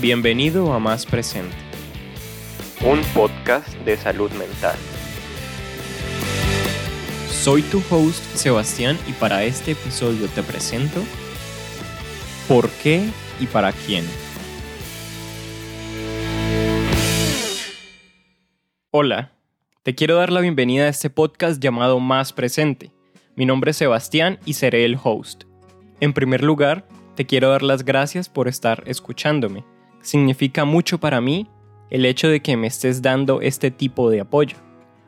Bienvenido a Más Presente, un podcast de salud mental. Soy tu host Sebastián y para este episodio te presento ¿Por qué y para quién? Hola, te quiero dar la bienvenida a este podcast llamado Más Presente. Mi nombre es Sebastián y seré el host. En primer lugar, te quiero dar las gracias por estar escuchándome significa mucho para mí el hecho de que me estés dando este tipo de apoyo.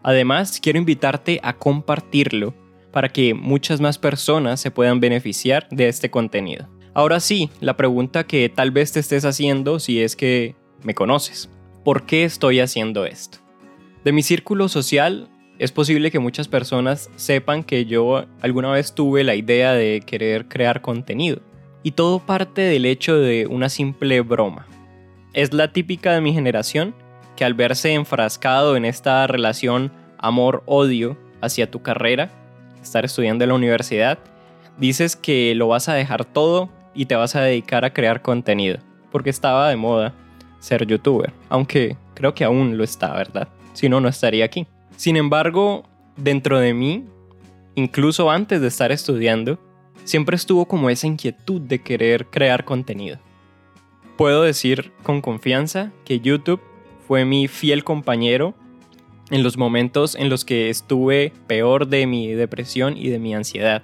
Además, quiero invitarte a compartirlo para que muchas más personas se puedan beneficiar de este contenido. Ahora sí, la pregunta que tal vez te estés haciendo si es que me conoces. ¿Por qué estoy haciendo esto? De mi círculo social, es posible que muchas personas sepan que yo alguna vez tuve la idea de querer crear contenido. Y todo parte del hecho de una simple broma. Es la típica de mi generación que al verse enfrascado en esta relación amor-odio hacia tu carrera, estar estudiando en la universidad, dices que lo vas a dejar todo y te vas a dedicar a crear contenido, porque estaba de moda ser youtuber, aunque creo que aún lo está, ¿verdad? Si no, no estaría aquí. Sin embargo, dentro de mí, incluso antes de estar estudiando, siempre estuvo como esa inquietud de querer crear contenido. Puedo decir con confianza que YouTube fue mi fiel compañero en los momentos en los que estuve peor de mi depresión y de mi ansiedad.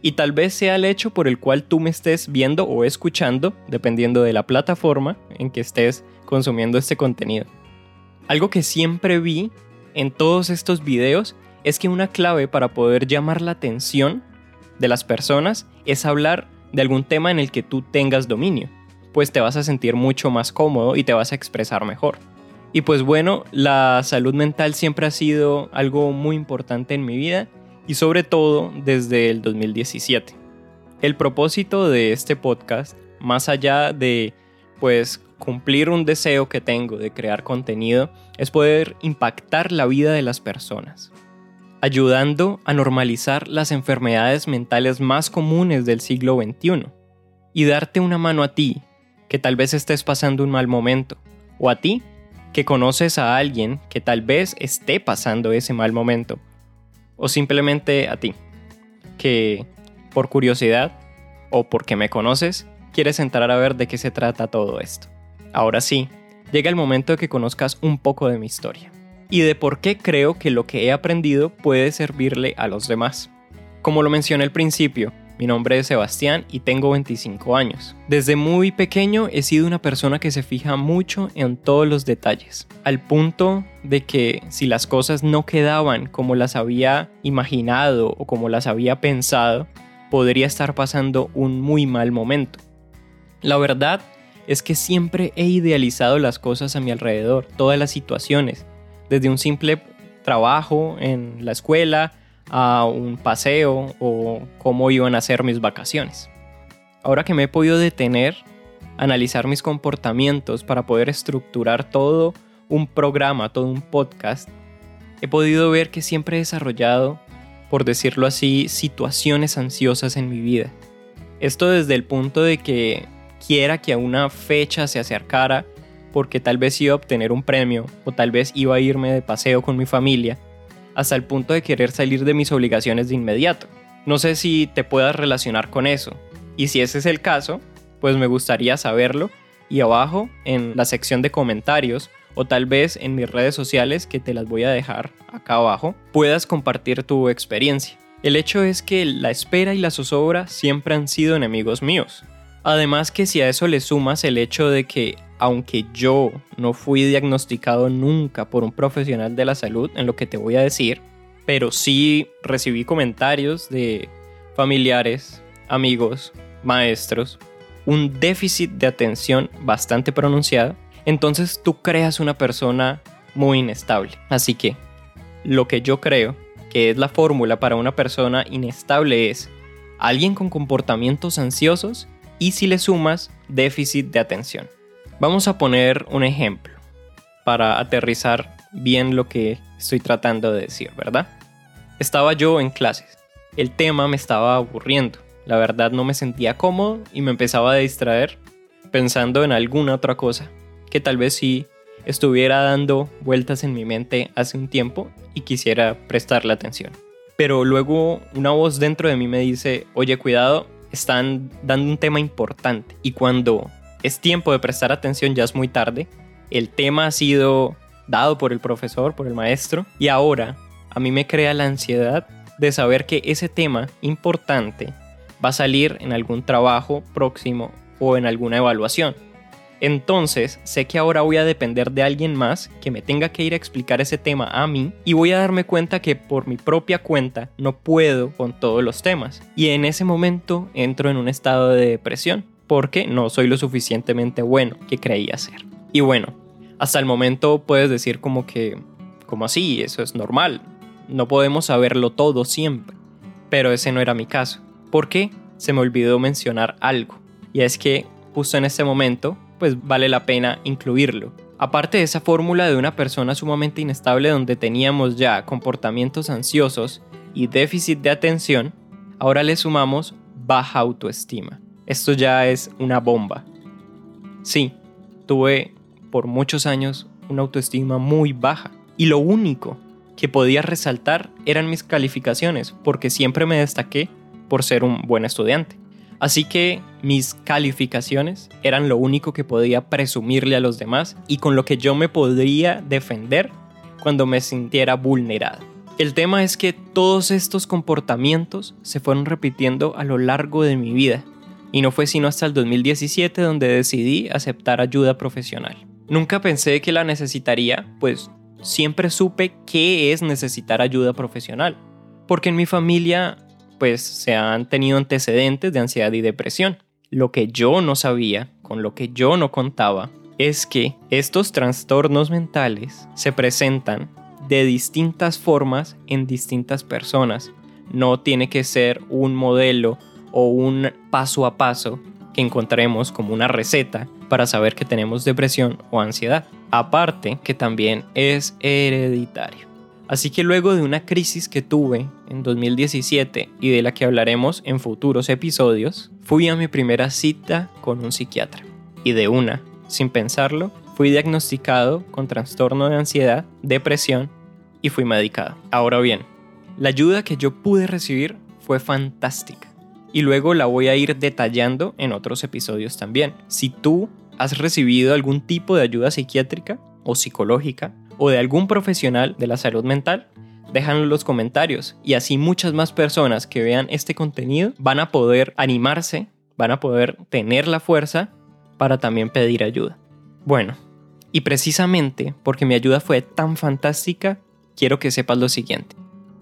Y tal vez sea el hecho por el cual tú me estés viendo o escuchando, dependiendo de la plataforma en que estés consumiendo este contenido. Algo que siempre vi en todos estos videos es que una clave para poder llamar la atención de las personas es hablar de algún tema en el que tú tengas dominio pues te vas a sentir mucho más cómodo y te vas a expresar mejor. Y pues bueno, la salud mental siempre ha sido algo muy importante en mi vida y sobre todo desde el 2017. El propósito de este podcast, más allá de pues cumplir un deseo que tengo de crear contenido, es poder impactar la vida de las personas, ayudando a normalizar las enfermedades mentales más comunes del siglo XXI y darte una mano a ti que tal vez estés pasando un mal momento, o a ti, que conoces a alguien que tal vez esté pasando ese mal momento, o simplemente a ti, que por curiosidad o porque me conoces, quieres entrar a ver de qué se trata todo esto. Ahora sí, llega el momento de que conozcas un poco de mi historia y de por qué creo que lo que he aprendido puede servirle a los demás. Como lo mencioné al principio, mi nombre es Sebastián y tengo 25 años. Desde muy pequeño he sido una persona que se fija mucho en todos los detalles, al punto de que si las cosas no quedaban como las había imaginado o como las había pensado, podría estar pasando un muy mal momento. La verdad es que siempre he idealizado las cosas a mi alrededor, todas las situaciones, desde un simple trabajo en la escuela, a un paseo o cómo iban a ser mis vacaciones. Ahora que me he podido detener, analizar mis comportamientos para poder estructurar todo un programa, todo un podcast, he podido ver que siempre he desarrollado, por decirlo así, situaciones ansiosas en mi vida. Esto desde el punto de que quiera que a una fecha se acercara porque tal vez iba a obtener un premio o tal vez iba a irme de paseo con mi familia hasta el punto de querer salir de mis obligaciones de inmediato. No sé si te puedas relacionar con eso. Y si ese es el caso, pues me gustaría saberlo y abajo en la sección de comentarios o tal vez en mis redes sociales que te las voy a dejar acá abajo, puedas compartir tu experiencia. El hecho es que la espera y la zozobra siempre han sido enemigos míos. Además que si a eso le sumas el hecho de que aunque yo no fui diagnosticado nunca por un profesional de la salud en lo que te voy a decir, pero sí recibí comentarios de familiares, amigos, maestros, un déficit de atención bastante pronunciado, entonces tú creas una persona muy inestable. Así que lo que yo creo que es la fórmula para una persona inestable es alguien con comportamientos ansiosos y si le sumas déficit de atención. Vamos a poner un ejemplo para aterrizar bien lo que estoy tratando de decir, ¿verdad? Estaba yo en clases. El tema me estaba aburriendo. La verdad no me sentía cómodo y me empezaba a distraer pensando en alguna otra cosa, que tal vez sí estuviera dando vueltas en mi mente hace un tiempo y quisiera prestarle atención. Pero luego una voz dentro de mí me dice, oye, cuidado, están dando un tema importante y cuando es tiempo de prestar atención ya es muy tarde. El tema ha sido dado por el profesor, por el maestro, y ahora a mí me crea la ansiedad de saber que ese tema importante va a salir en algún trabajo próximo o en alguna evaluación. Entonces, sé que ahora voy a depender de alguien más que me tenga que ir a explicar ese tema a mí y voy a darme cuenta que por mi propia cuenta no puedo con todos los temas. Y en ese momento entro en un estado de depresión porque no soy lo suficientemente bueno que creía ser. Y bueno, hasta el momento puedes decir como que, como así, eso es normal. No podemos saberlo todo siempre. Pero ese no era mi caso. ¿Por qué? Se me olvidó mencionar algo. Y es que justo en este momento pues vale la pena incluirlo. Aparte de esa fórmula de una persona sumamente inestable donde teníamos ya comportamientos ansiosos y déficit de atención, ahora le sumamos baja autoestima. Esto ya es una bomba. Sí, tuve por muchos años una autoestima muy baja y lo único que podía resaltar eran mis calificaciones porque siempre me destaqué por ser un buen estudiante. Así que mis calificaciones eran lo único que podía presumirle a los demás y con lo que yo me podría defender cuando me sintiera vulnerado. El tema es que todos estos comportamientos se fueron repitiendo a lo largo de mi vida y no fue sino hasta el 2017 donde decidí aceptar ayuda profesional. Nunca pensé que la necesitaría, pues siempre supe qué es necesitar ayuda profesional, porque en mi familia pues se han tenido antecedentes de ansiedad y depresión. Lo que yo no sabía, con lo que yo no contaba, es que estos trastornos mentales se presentan de distintas formas en distintas personas. No tiene que ser un modelo o un paso a paso que encontremos como una receta para saber que tenemos depresión o ansiedad. Aparte que también es hereditario. Así que luego de una crisis que tuve en 2017 y de la que hablaremos en futuros episodios, fui a mi primera cita con un psiquiatra. Y de una, sin pensarlo, fui diagnosticado con trastorno de ansiedad, depresión y fui medicado. Ahora bien, la ayuda que yo pude recibir fue fantástica. Y luego la voy a ir detallando en otros episodios también. Si tú has recibido algún tipo de ayuda psiquiátrica o psicológica, o de algún profesional de la salud mental, déjanlo en los comentarios y así muchas más personas que vean este contenido van a poder animarse, van a poder tener la fuerza para también pedir ayuda. Bueno, y precisamente porque mi ayuda fue tan fantástica, quiero que sepas lo siguiente.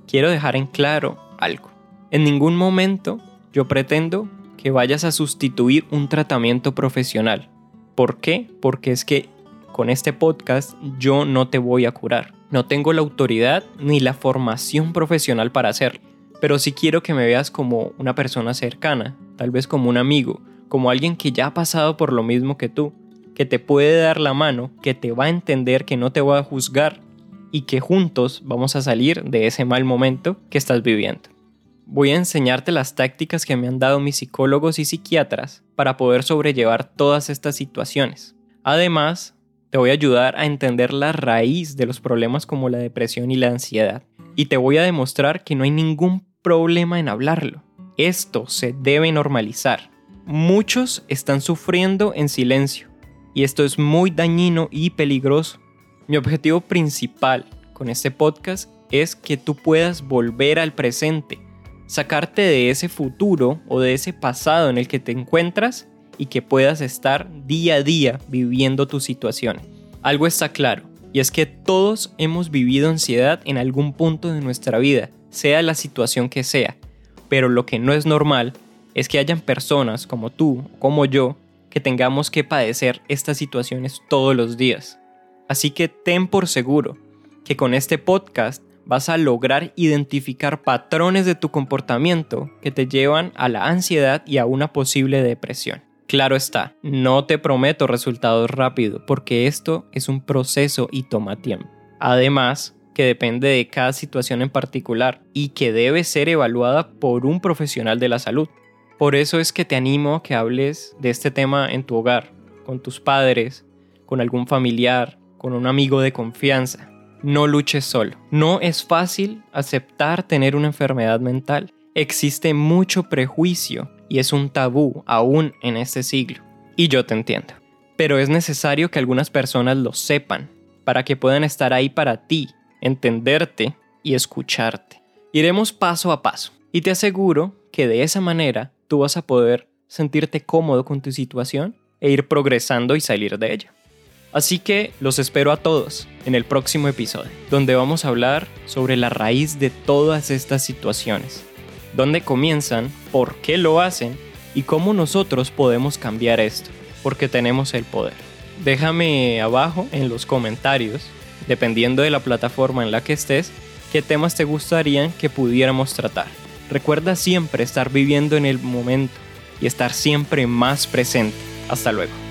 Quiero dejar en claro algo. En ningún momento yo pretendo que vayas a sustituir un tratamiento profesional. ¿Por qué? Porque es que con este podcast yo no te voy a curar. No tengo la autoridad ni la formación profesional para hacerlo. Pero sí quiero que me veas como una persona cercana, tal vez como un amigo, como alguien que ya ha pasado por lo mismo que tú, que te puede dar la mano, que te va a entender, que no te va a juzgar y que juntos vamos a salir de ese mal momento que estás viviendo. Voy a enseñarte las tácticas que me han dado mis psicólogos y psiquiatras para poder sobrellevar todas estas situaciones. Además, te voy a ayudar a entender la raíz de los problemas como la depresión y la ansiedad. Y te voy a demostrar que no hay ningún problema en hablarlo. Esto se debe normalizar. Muchos están sufriendo en silencio. Y esto es muy dañino y peligroso. Mi objetivo principal con este podcast es que tú puedas volver al presente, sacarte de ese futuro o de ese pasado en el que te encuentras y que puedas estar día a día viviendo tu situación. Algo está claro, y es que todos hemos vivido ansiedad en algún punto de nuestra vida, sea la situación que sea, pero lo que no es normal es que hayan personas como tú, como yo, que tengamos que padecer estas situaciones todos los días. Así que ten por seguro que con este podcast vas a lograr identificar patrones de tu comportamiento que te llevan a la ansiedad y a una posible depresión. Claro está, no te prometo resultados rápidos porque esto es un proceso y toma tiempo. Además, que depende de cada situación en particular y que debe ser evaluada por un profesional de la salud. Por eso es que te animo a que hables de este tema en tu hogar, con tus padres, con algún familiar, con un amigo de confianza. No luches solo. No es fácil aceptar tener una enfermedad mental. Existe mucho prejuicio y es un tabú aún en este siglo. Y yo te entiendo. Pero es necesario que algunas personas lo sepan para que puedan estar ahí para ti, entenderte y escucharte. Iremos paso a paso y te aseguro que de esa manera tú vas a poder sentirte cómodo con tu situación e ir progresando y salir de ella. Así que los espero a todos en el próximo episodio, donde vamos a hablar sobre la raíz de todas estas situaciones, dónde comienzan, por qué lo hacen y cómo nosotros podemos cambiar esto, porque tenemos el poder. Déjame abajo en los comentarios, dependiendo de la plataforma en la que estés, qué temas te gustarían que pudiéramos tratar. Recuerda siempre estar viviendo en el momento y estar siempre más presente. Hasta luego.